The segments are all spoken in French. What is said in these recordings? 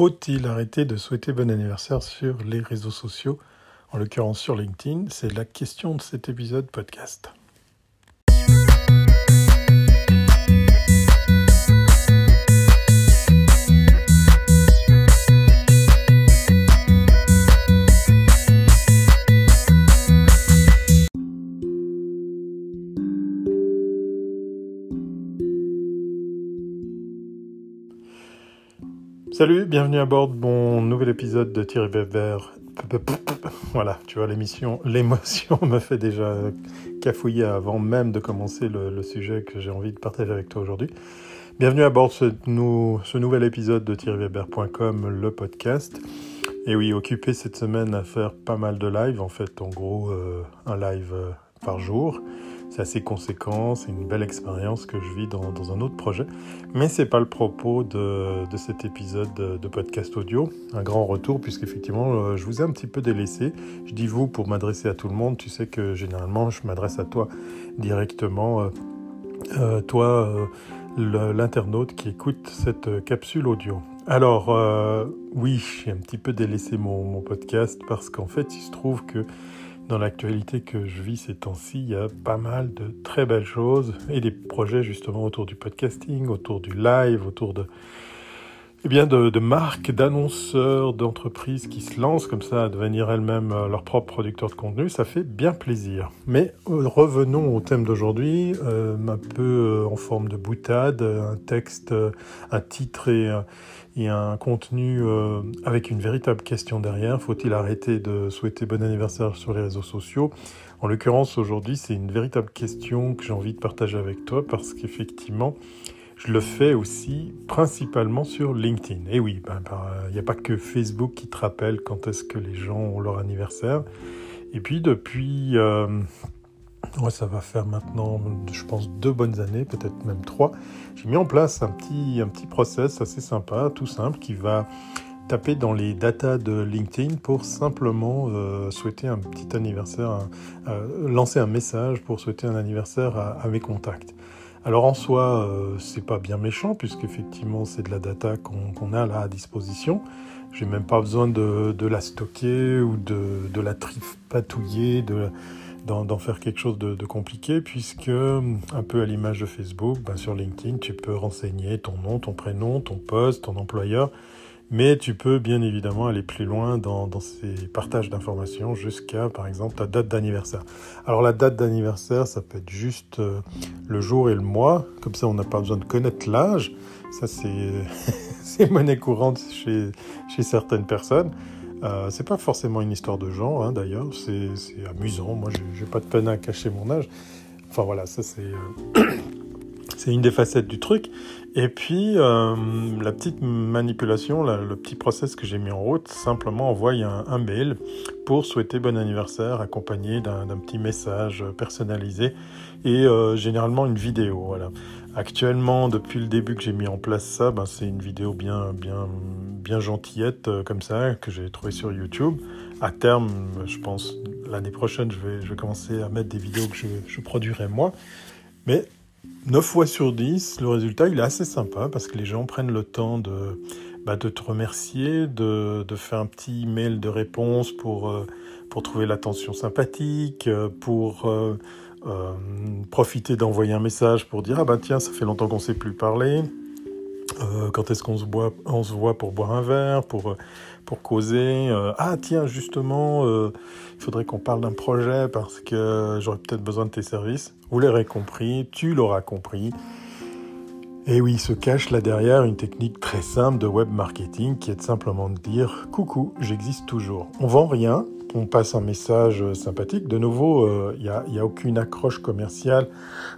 Faut-il arrêter de souhaiter bon anniversaire sur les réseaux sociaux, en l'occurrence sur LinkedIn? C'est la question de cet épisode podcast. Salut, bienvenue à bord de mon nouvel épisode de Thierry Weber. Voilà, tu vois, l'émission, l'émotion me fait déjà cafouiller avant même de commencer le, sujet que j'ai envie de partager avec toi aujourd'hui. Bienvenue à bord ce, nouvel épisode de thierryweber.com, le podcast. Et oui, occupé cette semaine à faire pas mal de lives, en fait, en gros, euh, un live euh, par jour. C'est assez conséquent, c'est une belle expérience que je vis dans, un autre projet. Mais ce n'est pas le propos de, cet épisode de, podcast audio. Un grand retour, puisqu'effectivement, euh, je vous ai un petit peu délaissé. Je dis vous pour m'adresser à tout le monde. Tu sais que généralement, je m'adresse à toi directement. Euh, euh, toi, l'internaute qui écoute cette capsule audio. Alors, oui, j'ai un petit peu délaissé mon podcast parce qu'en fait, il se trouve que dans l'actualité que je vis ces temps-ci, il y a pas mal de très belles choses et des projets justement autour du podcasting, autour du live, autour de, eh bien de, marques, d'annonceurs, d'entreprises qui se lancent comme ça à devenir elles-mêmes euh, leurs propres producteurs de contenu. Ça fait bien plaisir. Mais euh, revenons au thème d'aujourd'hui, euh, un peu en forme de boutade, un texte, un titre et un contenu avec une véritable question derrière. Faut-il arrêter de souhaiter bon anniversaire sur les réseaux sociaux? En l'occurrence, aujourd'hui, c'est une véritable question que j'ai envie de partager avec toi parce qu'effectivement, je le fais aussi principalement sur LinkedIn. Et oui, ben, ben, il n'y a pas que Facebook qui te rappelle quand est-ce que les gens ont leur anniversaire. Et puis depuis... Euh, Ouais, ça va faire maintenant, je pense, deux bonnes années, peut-être même trois. J'ai mis en place un petit, un petit process assez sympa, tout simple, qui va taper dans les datas de LinkedIn pour simplement euh, souhaiter un petit anniversaire, euh, lancer un message pour souhaiter un anniversaire à, mes contacts. Alors en soi, euh, c'est pas bien méchant puisqu'effectivement c'est de la data qu'on a là à disposition. J'ai même pas besoin de, de, la stocker ou de, de la tripatouiller, de d'en faire quelque chose de, compliqué, puisque, un peu à l'image de Facebook, ben, sur LinkedIn, tu peux renseigner ton nom, ton prénom, ton poste, ton employeur, mais tu peux bien évidemment aller plus loin dans, ces partages d'informations jusqu'à, par exemple, ta date d'anniversaire. Alors la date d'anniversaire, ça peut être juste euh, le jour et le mois, comme ça on n'a pas besoin de connaître l'âge, ça c'est monnaie courante chez, certaines personnes. Euh, c'est pas forcément une histoire de genre, hein, d'ailleurs, c'est amusant. Moi, j'ai pas de peine à cacher mon âge. Enfin voilà, ça c'est euh, c'est une des facettes du truc. Et puis euh, la petite manipulation, le petit process que j'ai mis en route, simplement envoyer un, mail pour souhaiter bon anniversaire, accompagné d'un petit message personnalisé et généralement une vidéo. Voilà. Actuellement, depuis le début que j'ai mis en place ça, ben, c'est une vidéo bien, bien, bien gentillette euh, comme ça que j'ai trouvée sur YouTube. À terme, je pense l'année prochaine, je vais, je vais commencer à mettre des vidéos que je, je produirai moi. Mais 9 fois sur 10, le résultat il est assez sympa parce que les gens prennent le temps de, bah, te remercier, de, faire un petit mail de réponse pour, euh, pour trouver l'attention sympathique, euh, pour euh, profiter d'envoyer un message pour dire ah ben tiens ça fait longtemps qu'on ne s'est plus parlé. Euh, quand est-ce qu'on se, voit, on se voit pour boire un verre, pour, pour causer euh, Ah tiens justement, il faudrait qu'on parle d'un projet parce que j'aurais peut-être besoin de tes services. Vous l'aurez compris, tu l'auras compris. Et oui, il se cache là derrière une technique très simple de web marketing qui est simplement de dire coucou, j'existe toujours. On vend rien, on passe un message sympathique. De nouveau, il euh, n'y a, a, aucune accroche commerciale.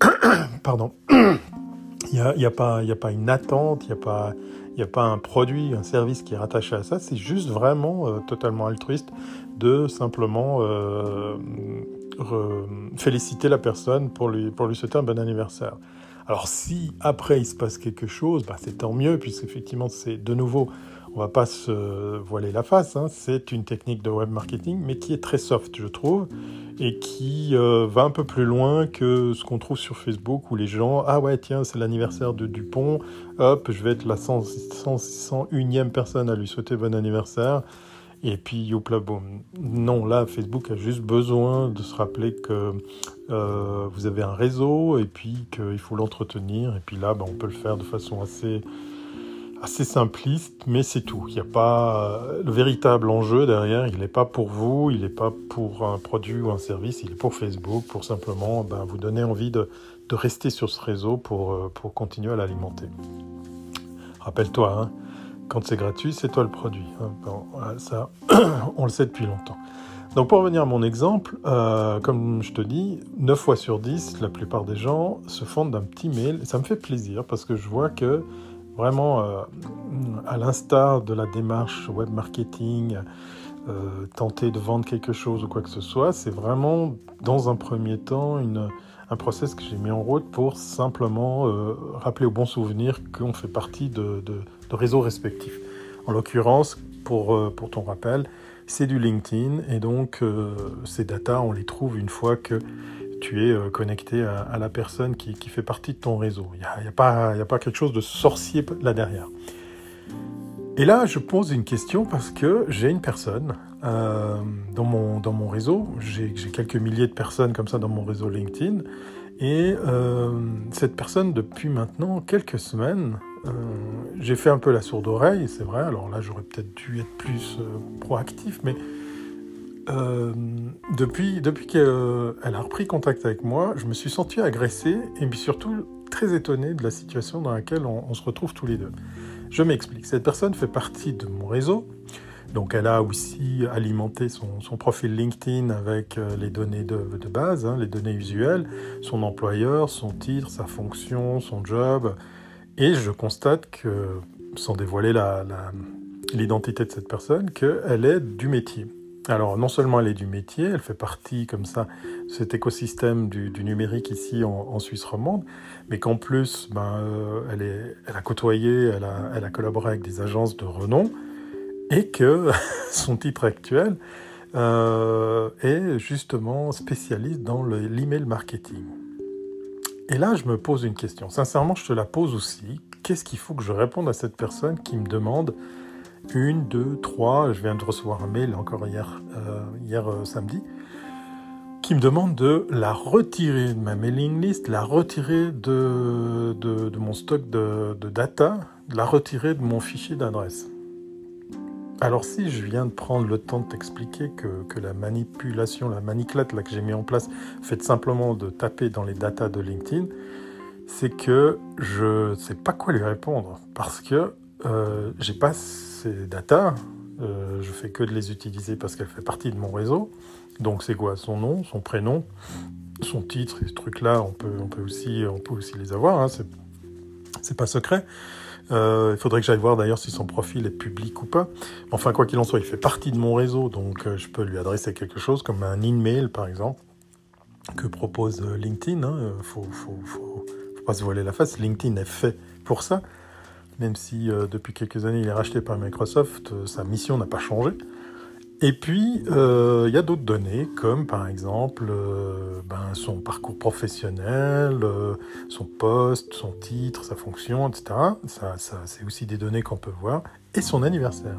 Pardon. Il n'y a, a, pas, a pas une attente, il n'y a, pas, a pas un produit, un service qui est rattaché à ça. C'est juste vraiment euh, totalement altruiste de simplement euh, féliciter la personne pour lui, pour lui souhaiter un bon anniversaire. Alors si après il se passe quelque chose, bah, c'est tant mieux, puisqu'effectivement c'est de nouveau, on va pas se voiler la face, hein, c'est une technique de web marketing, mais qui est très soft, je trouve, et qui euh, va un peu plus loin que ce qu'on trouve sur Facebook, où les gens, ah ouais, tiens, c'est l'anniversaire de Dupont, hop, je vais être la 101e personne à lui souhaiter bon anniversaire. Et puis, youpla boum. Non, là, Facebook a juste besoin de se rappeler que euh, vous avez un réseau et puis qu'il faut l'entretenir. Et puis là, ben, on peut le faire de façon assez, assez simpliste, mais c'est tout. Il n'y a pas le véritable enjeu derrière. Il n'est pas pour vous, il n'est pas pour un produit ou un service. Il est pour Facebook, pour simplement ben, vous donner envie de, rester sur ce réseau pour, euh, continuer à l'alimenter. Rappelle-toi, hein, quand c'est gratuit, c'est toi le produit. Hein. ça, on le sait depuis longtemps. Donc pour revenir à mon exemple, euh, comme je te dis, 9 fois sur 10, la plupart des gens se font d'un petit mail. Ça me fait plaisir parce que je vois que vraiment, euh, à l'instar de la démarche web marketing, euh, tenter de vendre quelque chose ou quoi que ce soit, c'est vraiment dans un premier temps une, un process que j'ai mis en route pour simplement rappeler au bon souvenir qu'on fait partie de, de réseaux respectifs. En l'occurrence, pour, euh, pour ton rappel, c'est du LinkedIn et donc euh, ces datas, on les trouve une fois que tu es euh, connecté à, la personne qui, fait partie de ton réseau. Il n'y a, pas, quelque chose de sorcier là derrière. Et là, je pose une question parce que j'ai une personne dans, mon, dans mon réseau, j'ai quelques milliers de personnes comme ça dans mon réseau LinkedIn, et cette personne, depuis maintenant quelques semaines, euh, j'ai fait un peu la sourde oreille, c'est vrai. Alors là, j'aurais peut-être dû être plus euh, proactif, mais euh, depuis, qu'elle a repris contact avec moi, je me suis senti agressé et surtout très étonné de la situation dans laquelle on, se retrouve tous les deux. Je m'explique. Cette personne fait partie de mon réseau. Donc elle a aussi alimenté son, profil LinkedIn avec les données de, de base, hein, les données usuelles, son employeur, son titre, sa fonction, son job, et je constate que, sans dévoiler l'identité de cette personne, qu'elle est du métier. Alors non seulement elle est du métier, elle fait partie comme ça de cet écosystème du, numérique ici en, Suisse romande, mais qu'en plus, ben, euh, elle, est, elle, a côtoyé, elle a, collaboré avec des agences de renom, et que son titre actuel euh, est justement spécialiste dans l'email marketing. Et là, je me pose une question. Sincèrement, je te la pose aussi. Qu'est-ce qu'il faut que je réponde à cette personne qui me demande une, deux, trois, je viens de recevoir un mail encore hier, euh, hier euh, samedi, qui me demande de la retirer de ma mailing list, la retirer de, de, mon stock de, de data, la retirer de mon fichier d'adresse. Alors si je viens de prendre le temps de t'expliquer que, la manipulation, la maniclette là, que j'ai mis en place, fait simplement de taper dans les datas de LinkedIn, c'est que je ne sais pas quoi lui répondre parce que euh, j'ai pas ces datas, euh, je fais que de les utiliser parce qu'elle fait partie de mon réseau. Donc c'est quoi? Son nom, son prénom, son titre, ce truc-là, on peut, on, peut aussi, on peut aussi les avoir, hein, c'est pas secret. Euh, il faudrait que j'aille voir d'ailleurs si son profil est public ou pas. Enfin, quoi qu'il en soit, il fait partie de mon réseau, donc euh, je peux lui adresser quelque chose comme un email, par exemple, que propose euh, LinkedIn. Hein. Faut, faut, pas se voiler la face. LinkedIn est fait pour ça. Même si depuis quelques années il est racheté par Microsoft, sa mission n'a pas changé. Et puis, euh, il y a d'autres données, comme par exemple euh, ben, son parcours professionnel, euh, son poste, son titre, sa fonction, etc. Ça c'est aussi des données qu'on peut voir. Et son anniversaire.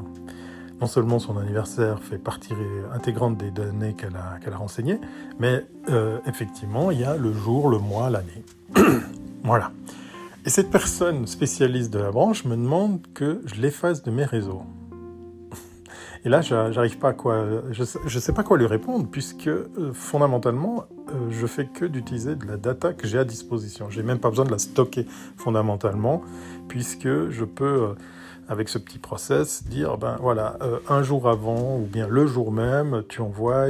Non seulement son anniversaire fait partie intégrante des données qu'elle a, qu'elle a renseignées, mais effectivement, il y a le jour, le mois, l'année. voilà. Et cette personne spécialiste de la branche me demande que je l'efface de mes réseaux. Et là, j'arrive pas à quoi, je sais, sais pas quoi lui répondre puisque euh, fondamentalement, euh, je fais que d'utiliser de la data que j'ai à disposition. J'ai même pas besoin de la stocker fondamentalement puisque je peux euh, avec ce petit process dire ben voilà un jour avant ou bien le jour même tu envoies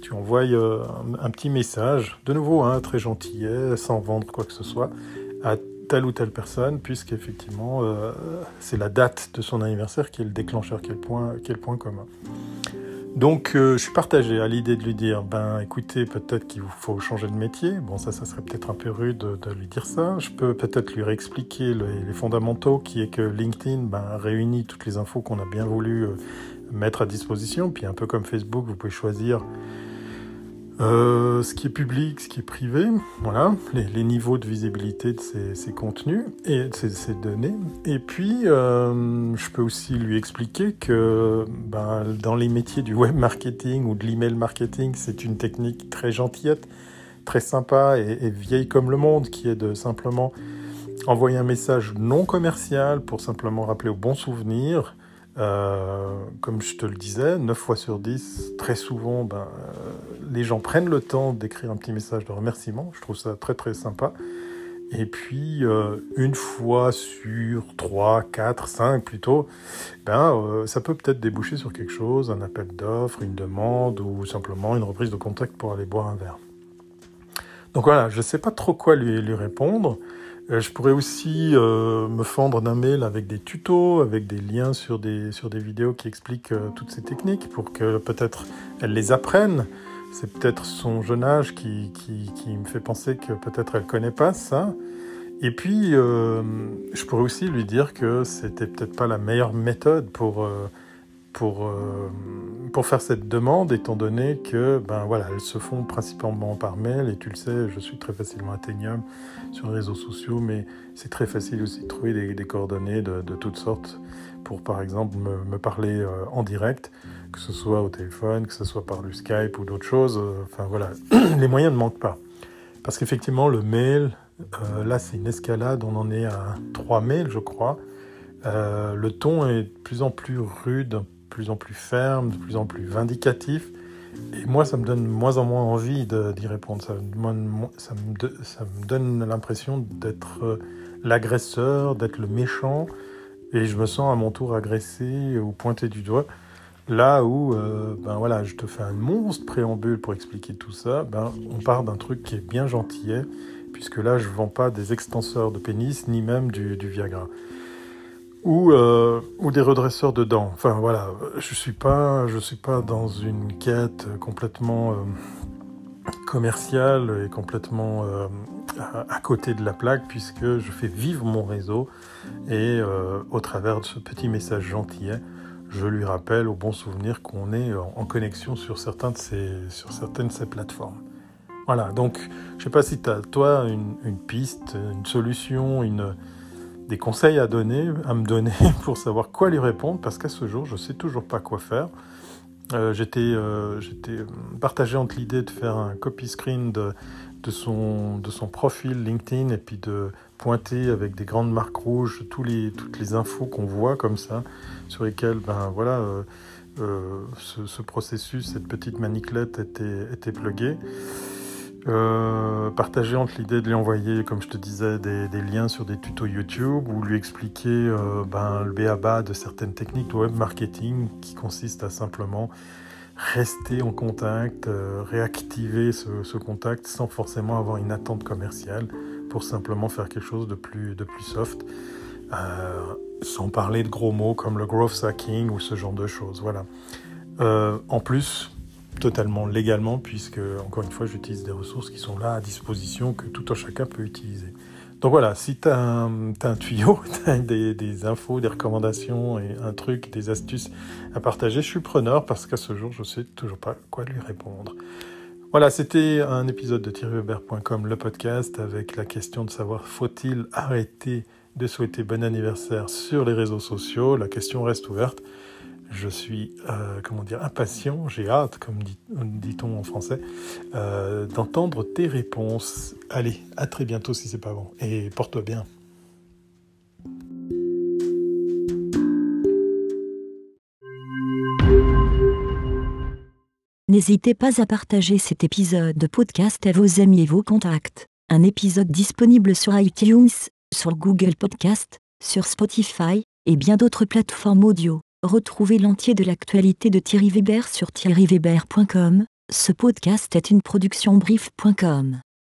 tu envoies un, petit message de nouveau hein, très gentillet sans vendre quoi que ce soit à telle ou telle personne, puisqu'effectivement, euh, c'est la date de son anniversaire qui est le déclencheur, qui est le point, qui point commun. Donc je suis partagé à l'idée de lui dire, ben écoutez, peut-être qu'il vous faut changer de métier. Bon ça, ça serait peut-être un peu rude de, lui dire ça. Je peux peut-être lui réexpliquer les, fondamentaux, qui est que LinkedIn ben, réunit toutes les infos qu'on a bien voulu mettre à disposition. Puis un peu comme Facebook, vous pouvez choisir euh, ce qui est public, ce qui est privé, voilà, les, niveaux de visibilité de ces, contenus et de ces, données. Et puis, euh, je peux aussi lui expliquer que ben, dans les métiers du web marketing ou de l'email marketing, c'est une technique très gentillette, très sympa et, vieille comme le monde, qui est de simplement envoyer un message non commercial pour simplement rappeler au bon souvenir euh, comme je te le disais, 9 fois sur 10, très souvent, ben, les gens prennent le temps d'écrire un petit message de remerciement. Je trouve ça très très sympa. Et puis, euh, une fois sur 3, 4, 5 plutôt, ben, ça peut peut-être déboucher sur quelque chose, un appel d'offres, une demande ou simplement une reprise de contact pour aller boire un verre. Donc voilà, je ne sais pas trop quoi lui, répondre. Euh, je pourrais aussi euh, me fendre d'un mail avec des tutos, avec des liens sur des, sur des vidéos qui expliquent euh, toutes ces techniques pour que peut-être elle les apprenne. C'est peut-être son jeune âge qui, qui, me fait penser que peut-être elle connaît pas ça. Et puis, je pourrais aussi lui dire que c'était peut-être pas la meilleure méthode pour pour, euh, pour faire cette demande, étant donné que ben voilà, elles se font principalement par mail, et tu le sais, je suis très facilement atteignable sur les réseaux sociaux, mais c'est très facile aussi de trouver des, coordonnées de, de, toutes sortes pour, par exemple, me, parler euh, en direct, que ce soit au téléphone, que ce soit par le Skype ou d'autres choses. Euh, enfin voilà, les moyens ne manquent pas. Parce qu'effectivement, le mail, là, c'est une escalade, on en est à trois mails, je crois. le ton est de plus en plus rude, plus en plus ferme, de plus en plus vindicatif. Et moi, ça me donne moins en moins envie d'y répondre. Ça, me, donne l'impression d'être euh, l'agresseur, d'être le méchant. Et je me sens à mon tour agressé ou pointé du doigt. Là où, euh, ben voilà, je te fais un monstre préambule pour expliquer tout ça, ben, on part d'un truc qui est bien gentillet, puisque là, je ne vends pas des extenseurs de pénis, ni même du Viagra ou, euh, ou des redresseurs de dents. Enfin voilà, je suis suis pas dans une quête complètement euh, commerciale et complètement euh, à, côté de la plaque puisque je fais vivre mon réseau et au travers de ce petit message gentillet, je lui rappelle au bon souvenir qu'on est en connexion sur, certaines de ces plateformes. Voilà, donc je sais pas si tu as toi une, piste, une solution, une, des conseils à donner, à me donner pour savoir quoi lui répondre, parce qu'à ce jour, je ne sais toujours pas quoi faire. Euh, j'étais, euh, j'étais partagé entre l'idée de faire un copy screen de, son, profil LinkedIn et puis de pointer avec des grandes marques rouges toutes les infos qu'on voit comme ça, sur lesquelles ben, voilà, euh, ce, ce, processus, cette petite maniclette était, était pluguée. Euh, partager entre l'idée de lui envoyer, comme je te disais, des, liens sur des tutos YouTube ou lui expliquer euh, ben, le béaba de certaines techniques de web marketing qui consistent à simplement rester en contact, euh, réactiver ce, contact sans forcément avoir une attente commerciale pour simplement faire quelque chose de plus, de plus soft, sans parler de gros mots comme le growth hacking ou ce genre de choses. Voilà. en plus, totalement légalement, puisque, encore une fois, j'utilise des ressources qui sont là à disposition, que tout un chacun peut utiliser. Donc voilà, si tu as, un tuyau, as des, infos, des recommandations, et un truc, des astuces à partager, je suis preneur parce qu'à ce jour, je ne sais toujours pas quoi lui répondre. Voilà, c'était un épisode de thierryweber.com, le podcast, avec la question de savoir faut-il arrêter de souhaiter bon anniversaire sur les réseaux sociaux? La question reste ouverte. Je suis, euh, comment dire, impatient, j'ai hâte, comme dit-on en français, euh, d'entendre tes réponses. Allez, à très bientôt si c'est pas bon, et porte-toi bien. N'hésitez pas à partager cet épisode de podcast à vos amis et vos contacts. Un épisode disponible sur iTunes, sur Google Podcast, sur Spotify et bien d'autres plateformes audio. Retrouvez l'entier de l'actualité de Thierry Weber sur thierryweber.com. Ce podcast est une production brief.com.